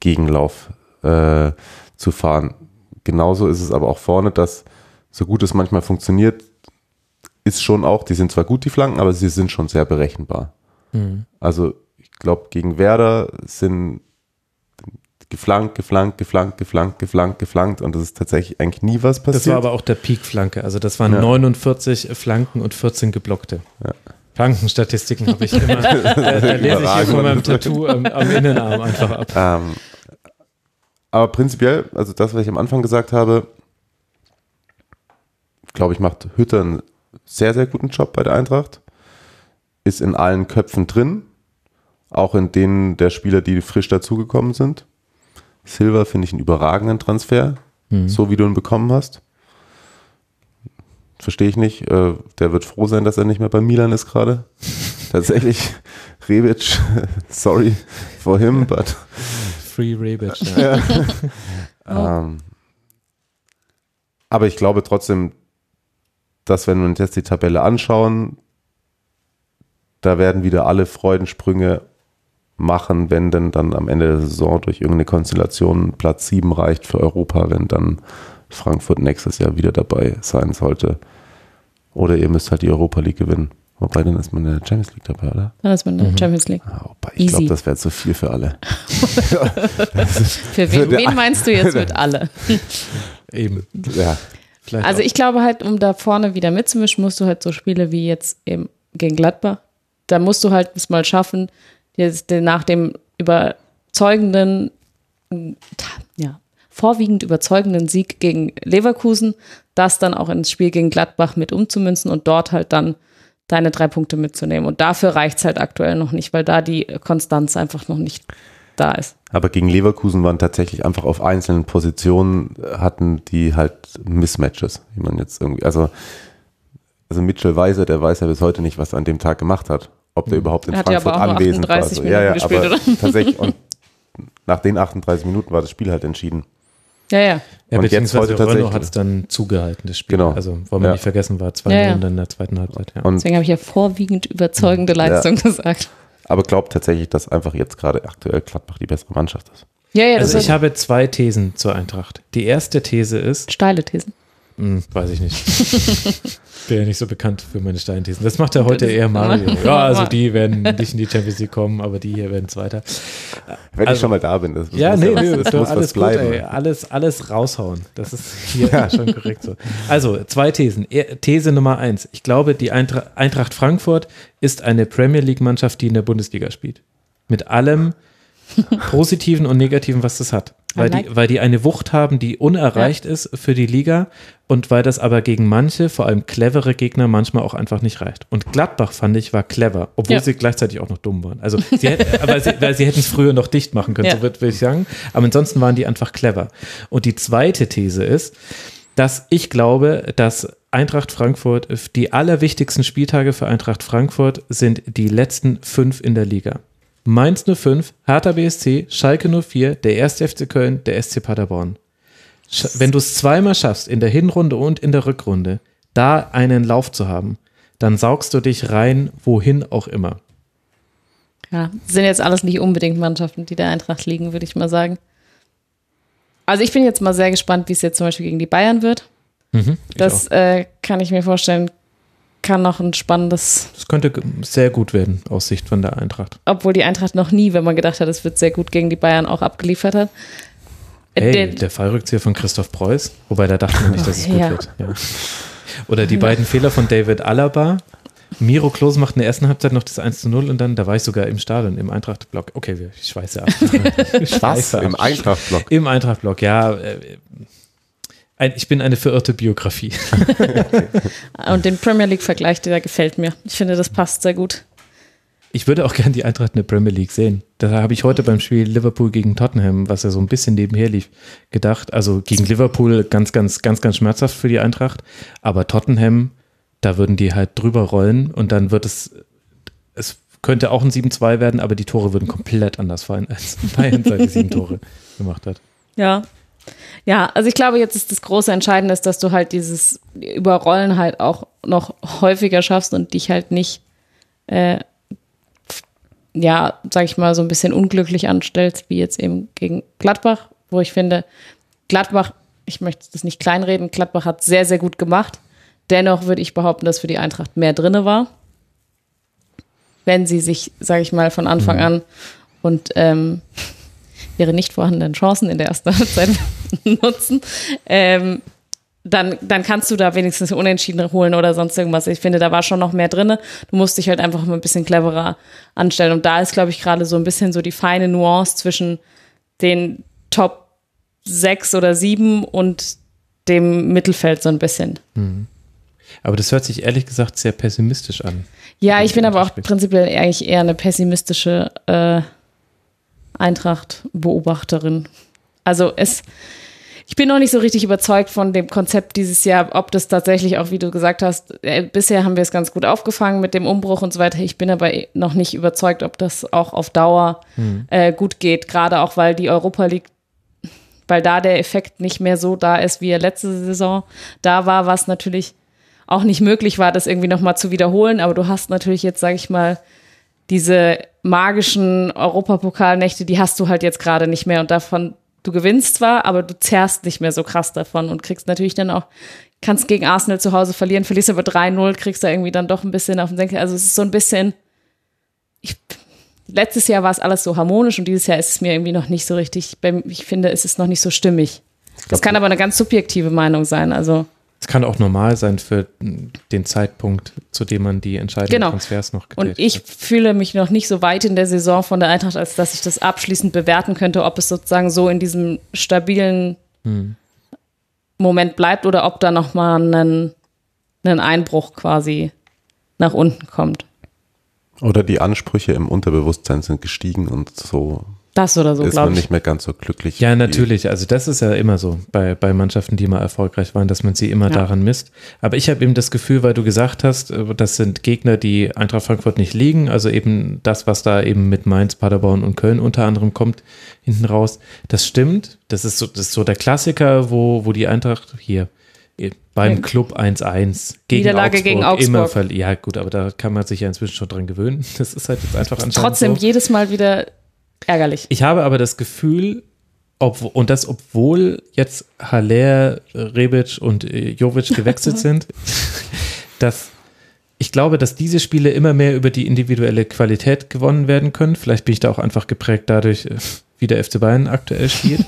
Gegenlauf äh, zu fahren. Genauso ist es aber auch vorne, dass so gut es manchmal funktioniert, ist schon auch, die sind zwar gut, die Flanken, aber sie sind schon sehr berechenbar. Mhm. Also ich glaube, gegen Werder sind geflankt, geflankt, geflankt, geflankt, geflankt, geflankt und das ist tatsächlich eigentlich nie was passiert. Das war aber auch der Peak-Flanke, also das waren ja. 49 Flanken und 14 geblockte. Ja. Flankenstatistiken habe ich immer. da, da lese ich hier von meinem Tattoo am, am Innenarm einfach ab. Ähm, aber prinzipiell, also das, was ich am Anfang gesagt habe, glaube ich, macht Hütter einen sehr, sehr guten Job bei der Eintracht. Ist in allen Köpfen drin. auch in denen der Spieler, die frisch dazugekommen sind. Silva finde ich einen überragenden Transfer, Mhm. so wie du ihn bekommen hast. Verstehe ich nicht. Äh, der wird froh sein, dass er nicht mehr bei Milan ist gerade. Tatsächlich. Rebic, sorry for him, but Free Rebic. Ja. ähm, aber ich glaube trotzdem, dass wenn wir uns jetzt die Tabelle anschauen, da werden wieder alle Freudensprünge machen, wenn denn dann am Ende der Saison durch irgendeine Konstellation Platz 7 reicht für Europa, wenn dann Frankfurt nächstes Jahr wieder dabei sein sollte. Oder ihr müsst halt die Europa League gewinnen. Wobei, dann ist man in der Champions League dabei, oder? Dann ist man in der Champions League. Ah, wobei, ich glaube, das wäre zu viel für alle. Für wen, wen meinst du jetzt mit alle? Eben. Ja, Vielleicht Also auch. ich glaube halt, um da vorne wieder mitzumischen, musst du halt so Spiele wie jetzt eben gegen Gladbach, da musst du halt es mal schaffen, jetzt nach dem überzeugenden, ja, vorwiegend überzeugenden Sieg gegen Leverkusen, das dann auch ins Spiel gegen Gladbach mit umzumünzen und dort halt dann deine drei Punkte mitzunehmen. Und dafür reicht es halt aktuell noch nicht, weil da die Konstanz einfach noch nicht da ist. Aber gegen Leverkusen waren tatsächlich einfach auf einzelnen Positionen äh, hatten die halt Mismatches, wie man jetzt irgendwie, also, also Mitchell Weiser, der weiß ja bis heute nicht, was er an dem Tag gemacht hat. Ob der überhaupt in Er ja Frankfurt aber auch nur anwesend war. 38 Also, ja, ja, gespielt, aber oder? tatsächlich. Und nach den 38 Minuten war das Spiel halt entschieden. Ja, ja. Ja, Und jetzt beziehungsweise heute Renault hat es dann zugehalten, das Spiel. Genau. Also wollen wir Ja. nicht vergessen, war 2-0 Ja, ja. in der zweiten Halbzeit. Ja. Und, Deswegen habe ich ja vorwiegend überzeugende Leistung gesagt. Aber glaubt tatsächlich, dass einfach jetzt gerade aktuell Gladbach die bessere Mannschaft ist. Ja, ja, also ich habe zwei Thesen zur Eintracht. Die erste These ist, steile Thesen. Hm, weiß ich nicht. Bin ja nicht so bekannt für meine Steinthesen. Das macht ja heute Das- eher Mario. Ja, also die werden nicht in die Champions League kommen, aber die hier werden Zweiter. Wenn ich Also- schon mal da bin, das, das Ja, muss nee, was- nee, das doch, muss alles was gut, bleiben. ey. Alles, alles raushauen. Das ist hier schon korrekt so. Also, zwei Thesen. These Nummer eins. Ich glaube, die Eintra Eintracht Frankfurt ist eine Premier League-Mannschaft, die in der Bundesliga spielt. Mit allem Positiven und Negativen, was das hat. Weil, die, weil die eine Wucht haben, die unerreicht ist für die Liga und weil das aber gegen manche, vor allem clevere Gegner, manchmal auch einfach nicht reicht. Und Gladbach, fand ich, war clever, obwohl Ja. sie gleichzeitig auch noch dumm waren. Also sie, hätten, aber sie, weil sie hätten es früher noch dicht machen können, Ja. so würde würd ich sagen. Aber ansonsten waren die einfach clever. Und die zweite These ist, dass ich glaube, dass Eintracht Frankfurt, die allerwichtigsten Spieltage für Eintracht Frankfurt sind die letzten fünf in der Liga. Mainz 05, Hertha BSC, Schalke 04, der 1. FC Köln, der SC Paderborn. Wenn du es zweimal schaffst, in der Hinrunde und in der Rückrunde, da einen Lauf zu haben, dann saugst du dich rein, wohin auch immer. Ja, sind jetzt alles nicht unbedingt Mannschaften, die der Eintracht liegen, würde ich mal sagen. Also ich bin jetzt mal sehr gespannt, wie es jetzt zum Beispiel gegen die Bayern wird. Mhm, Das äh, kann ich mir vorstellen, kann noch ein spannendes, das könnte sehr gut werden aus Sicht von der Eintracht. obwohl die Eintracht noch nie, wenn man gedacht hat, es wird sehr gut gegen die Bayern auch abgeliefert hat. Äh, Hey, der- der Fallrückzieher von Christoph Preuß, wobei da dachte man nicht, dass es gut Ja. wird. Ja. Oder die beiden Fehler von David Alaba. Miro Klose macht in der ersten Halbzeit noch das 1 zu 0 und dann, da war ich sogar im Stadion, im Eintracht-Block. Okay, ich schweiße ab. Ich Was? schweife Im ab. Eintracht-Block. Im Eintracht-Block, ja. Ein, ich bin eine verirrte Biografie. und den Premier League-Vergleich, der gefällt mir. Ich finde, das passt sehr gut. Ich würde auch gern die Eintracht in der Premier League sehen. Da habe ich heute beim Spiel Liverpool gegen Tottenham, was ja so ein bisschen nebenher lief, gedacht. Also gegen Liverpool ganz, ganz, ganz, ganz schmerzhaft für die Eintracht. Aber Tottenham, da würden die halt drüber rollen und dann wird es, es könnte auch ein 7-2 werden, aber die Tore würden komplett anders fallen, als Bayern seine sieben Tore gemacht hat. Ja. Ja, also ich glaube, jetzt ist das große Entscheidende, ist, dass du halt dieses Überrollen halt auch noch häufiger schaffst und dich halt nicht, äh, ja, sag ich mal, so ein bisschen unglücklich anstellst, wie jetzt eben gegen Gladbach, wo ich finde, Gladbach, ich möchte das nicht kleinreden, Gladbach hat sehr, sehr gut gemacht. Dennoch würde ich behaupten, dass für die Eintracht mehr drinne war. Wenn sie sich, sage ich mal, von Anfang an und ähm, ihre nicht vorhandenen Chancen in der ersten Halbzeit nutzen, ähm, dann, dann kannst du da wenigstens Unentschieden holen oder sonst irgendwas. Ich finde, da war schon noch mehr drin. Du musst dich halt einfach mal ein bisschen cleverer anstellen. Und da ist, glaube ich, gerade so ein bisschen so die feine Nuance zwischen den Top 6 oder 7 und dem Mittelfeld so ein bisschen. Aber das hört sich ehrlich gesagt sehr pessimistisch an. Ja, ich bin aber auch prinzipiell eigentlich eher eine pessimistische äh, Eintracht-Beobachterin. Also es, ich bin noch nicht so richtig überzeugt von dem Konzept dieses Jahr, ob das tatsächlich auch, wie du gesagt hast, äh, bisher haben wir es ganz gut aufgefangen mit dem Umbruch und so weiter. Ich bin aber noch nicht überzeugt, ob das auch auf Dauer Hm. äh, gut geht, gerade auch weil die Europa League, weil da der Effekt nicht mehr so da ist, wie er letzte Saison da war, was natürlich auch nicht möglich war, das irgendwie nochmal zu wiederholen. Aber du hast natürlich jetzt, sage ich mal, diese magischen Europapokalnächte, die hast du halt jetzt gerade nicht mehr und davon, du gewinnst zwar, aber du zerrst nicht mehr so krass davon und kriegst natürlich dann auch, kannst gegen Arsenal zu Hause verlieren, verlierst aber 3-0, kriegst da irgendwie dann doch ein bisschen auf den Senkel. Also es ist so ein bisschen, ich, letztes Jahr war es alles so harmonisch und dieses Jahr ist es mir irgendwie noch nicht so richtig, ich finde, es ist noch nicht so stimmig. Das kann aber eine ganz subjektive Meinung sein, also. Es kann auch normal sein für den Zeitpunkt, zu dem man die entscheidenden Genau. Transfers noch Und getätigt ich hat. fühle mich noch nicht so weit in der Saison von der Eintracht, als dass ich das abschließend bewerten könnte, ob es sozusagen so in diesem stabilen Moment bleibt oder ob da nochmal ein, ein Einbruch quasi nach unten kommt. Oder die Ansprüche im Unterbewusstsein sind gestiegen und so Das oder so, ist glaube man ich. nicht mehr ganz so glücklich. Ja, natürlich. Also das ist ja immer so bei, bei Mannschaften, die mal erfolgreich waren, dass man sie immer Ja. daran misst. Aber ich habe eben das Gefühl, weil du gesagt hast, äh, das sind Gegner, die Eintracht Frankfurt nicht liegen. Also eben das, was da eben mit Mainz, Paderborn und Köln unter anderem kommt, hinten raus. Das stimmt. Das ist so, das ist so der Klassiker, wo, wo die Eintracht hier beim Ja. Club 1-1 gegen Niederlage Augsburg gegen immer Augsburg. verli- Ja, gut, aber da kann man sich ja inzwischen schon dran gewöhnen. Das ist halt jetzt einfach anscheinend Trotzdem so. jedes Mal wieder ärgerlich. Ich habe aber das Gefühl, ob, und das obwohl jetzt Haller, Rebic und äh, Jovic gewechselt sind, dass ich glaube, dass diese Spiele immer mehr über die individuelle Qualität gewonnen werden können. Vielleicht bin ich da auch einfach geprägt dadurch, äh, wie der FC Bayern aktuell spielt.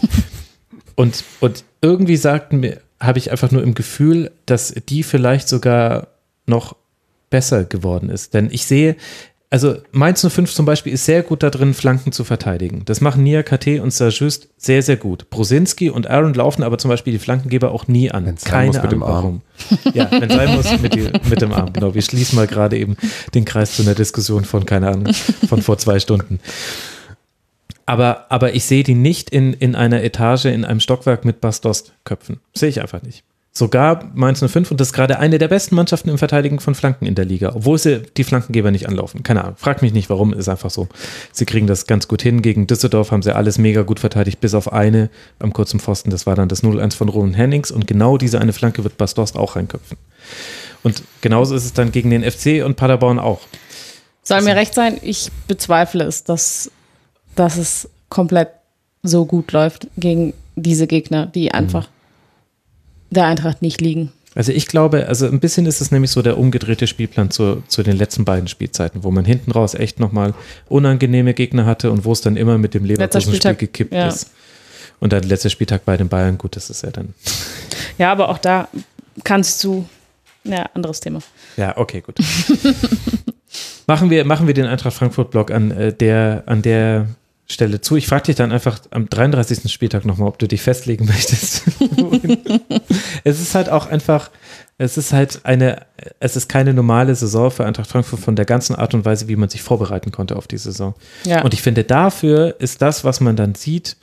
und, und irgendwie sagten mir, habe ich einfach nur im Gefühl, dass die vielleicht sogar noch besser geworden ist. Denn ich sehe, also Mainz 05 zum Beispiel ist sehr gut da drin, Flanken zu verteidigen. Das machen Nia KT und Sajust sehr, sehr gut. Brosinski und Aaron laufen aber zum Beispiel die Flankengeber auch nie an. Wenn's sein Keine muss, mit dem Arm. warum. Ja, wenn sein muss, mit, die, mit dem Arm. Genau, wir schließen mal gerade eben den Kreis zu einer Diskussion von, keine Ahnung, von vor zwei Stunden. Aber, aber ich sehe die nicht in, in einer Etage, in einem Stockwerk mit Bastos-Köpfen. Sehe ich einfach nicht. Sogar Mainz 05 und das ist gerade eine der besten Mannschaften im Verteidigen von Flanken in der Liga, obwohl sie die Flankengeber nicht anlaufen. Keine Ahnung, frag mich nicht warum, ist einfach so. Sie kriegen das ganz gut hin. Gegen Düsseldorf haben sie alles mega gut verteidigt, bis auf eine am kurzen Pfosten. Das war dann das 0-1 von Roland Hennings und genau diese eine Flanke wird Bastos auch reinköpfen. Und genauso ist es dann gegen den FC und Paderborn auch. Soll mir recht sein, ich bezweifle es, dass, dass es komplett so gut läuft gegen diese Gegner, die einfach der Eintracht nicht liegen. Also ich glaube, also ein bisschen ist es nämlich so der umgedrehte Spielplan zu, zu den letzten beiden Spielzeiten, wo man hinten raus echt nochmal unangenehme Gegner hatte und wo es dann immer mit dem Leverkusen-Spiel gekippt ja. ist. Und dann letzter Spieltag bei den Bayern, gut, das ist ja dann. Ja, aber auch da kannst du, ja, anderes Thema. Ja, okay, gut. machen, wir, machen wir den Eintracht Frankfurt-Blog an, äh, der, an der Stelle zu. Ich frage dich dann einfach am 33. Spieltag nochmal, ob du dich festlegen möchtest. es ist halt auch einfach, es ist halt eine, es ist keine normale Saison für Eintracht Frankfurt von der ganzen Art und Weise, wie man sich vorbereiten konnte auf die Saison. Ja. Und ich finde, dafür ist das, was man dann sieht,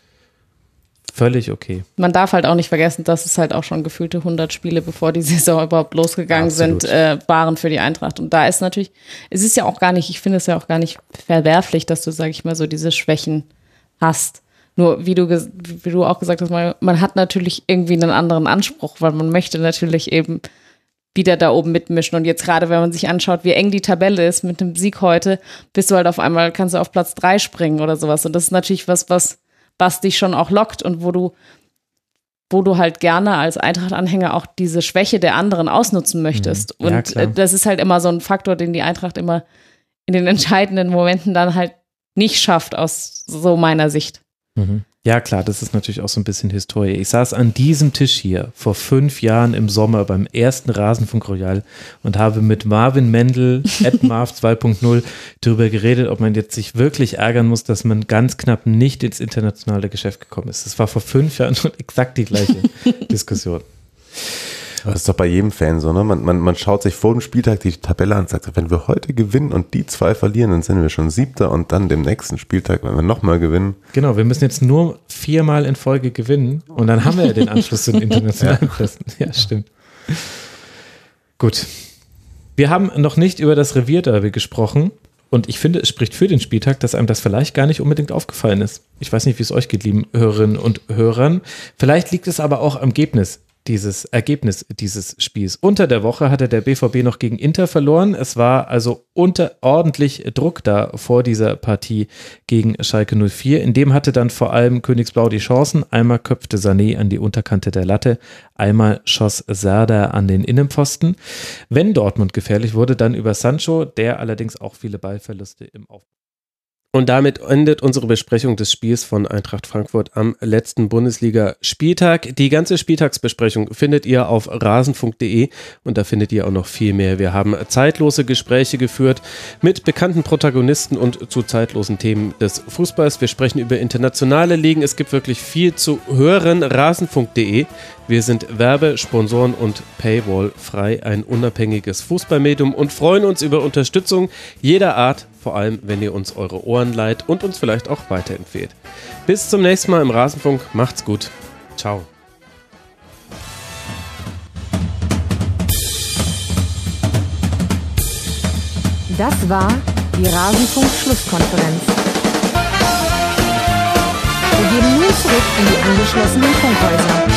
völlig okay. Man darf halt auch nicht vergessen, dass es halt auch schon gefühlte 100 Spiele, bevor die Saison überhaupt losgegangen Absolut. sind, äh, waren für die Eintracht. Und da ist natürlich, es ist ja auch gar nicht, ich finde es ja auch gar nicht verwerflich, dass du, sag ich mal, so diese Schwächen hast. Nur wie du, wie du auch gesagt hast, man, man hat natürlich irgendwie einen anderen Anspruch, weil man möchte natürlich eben wieder da oben mitmischen. Und jetzt gerade, wenn man sich anschaut, wie eng die Tabelle ist mit dem Sieg heute, bist du halt auf einmal, kannst du auf Platz drei springen oder sowas. Und das ist natürlich was, was, was dich schon auch lockt und wo du, wo du halt gerne als Eintracht-Anhänger auch diese Schwäche der anderen ausnutzen möchtest. Mhm. Ja, und klar. äh, das ist halt immer so ein Faktor, den die Eintracht immer in den entscheidenden Momenten dann halt nicht schafft, aus so meiner Sicht. Mhm. Ja, klar, das ist natürlich auch so ein bisschen Historie. Ich saß an diesem Tisch hier vor fünf Jahren im Sommer beim ersten Rasenfunk Royal und habe mit Marvin Mendel, at Marv 2.0, darüber geredet, ob man jetzt sich wirklich ärgern muss, dass man ganz knapp nicht ins internationale Geschäft gekommen ist. Das war vor fünf Jahren schon exakt die gleiche Diskussion. Aber das ist doch bei jedem Fan so, ne? Man, man, man schaut sich vor dem Spieltag die Tabelle an und sagt, wenn wir heute gewinnen und die zwei verlieren, dann sind wir schon Siebter und dann dem nächsten Spieltag, wenn wir nochmal gewinnen. Genau, wir müssen jetzt nur viermal in Folge gewinnen und dann haben wir ja den Anschluss zu den internationalen Plätzen. Ja, stimmt. Gut. Wir haben noch nicht über das Revierderby gesprochen. Und ich finde, es spricht für den Spieltag, dass einem das vielleicht gar nicht unbedingt aufgefallen ist. Ich weiß nicht, wie es euch geht, lieben Hörerinnen und Hörern. Vielleicht liegt es aber auch am Ergebnis dieses Ergebnis dieses Spiels. Unter der Woche hatte der BVB noch gegen Inter verloren. Es war also unter ordentlich Druck da vor dieser Partie gegen Schalke 04. In dem hatte dann vor allem Königsblau die Chancen. Einmal köpfte Sané an die Unterkante der Latte, einmal schoss Serda an den Innenpfosten. Wenn Dortmund gefährlich wurde, dann über Sancho, der allerdings auch viele Ballverluste im Aufbau und damit endet unsere Besprechung des Spiels von Eintracht Frankfurt am letzten Bundesliga-Spieltag. Die ganze Spieltagsbesprechung findet ihr auf rasenfunk.de und da findet ihr auch noch viel mehr. Wir haben zeitlose Gespräche geführt mit bekannten Protagonisten und zu zeitlosen Themen des Fußballs. Wir sprechen über internationale Ligen. Es gibt wirklich viel zu hören. Rasenfunk.de. Wir sind Werbe-, Sponsoren- und Paywall frei, ein unabhängiges Fußballmedium und freuen uns über Unterstützung jeder Art vor allem wenn ihr uns eure Ohren leiht und uns vielleicht auch weiterempfehlt. Bis zum nächsten Mal im Rasenfunk. Macht's gut. Ciao. Das war die Rasenfunk-Schlusskonferenz. Wir gehen nun zurück in die angeschlossenen Funkhäuser.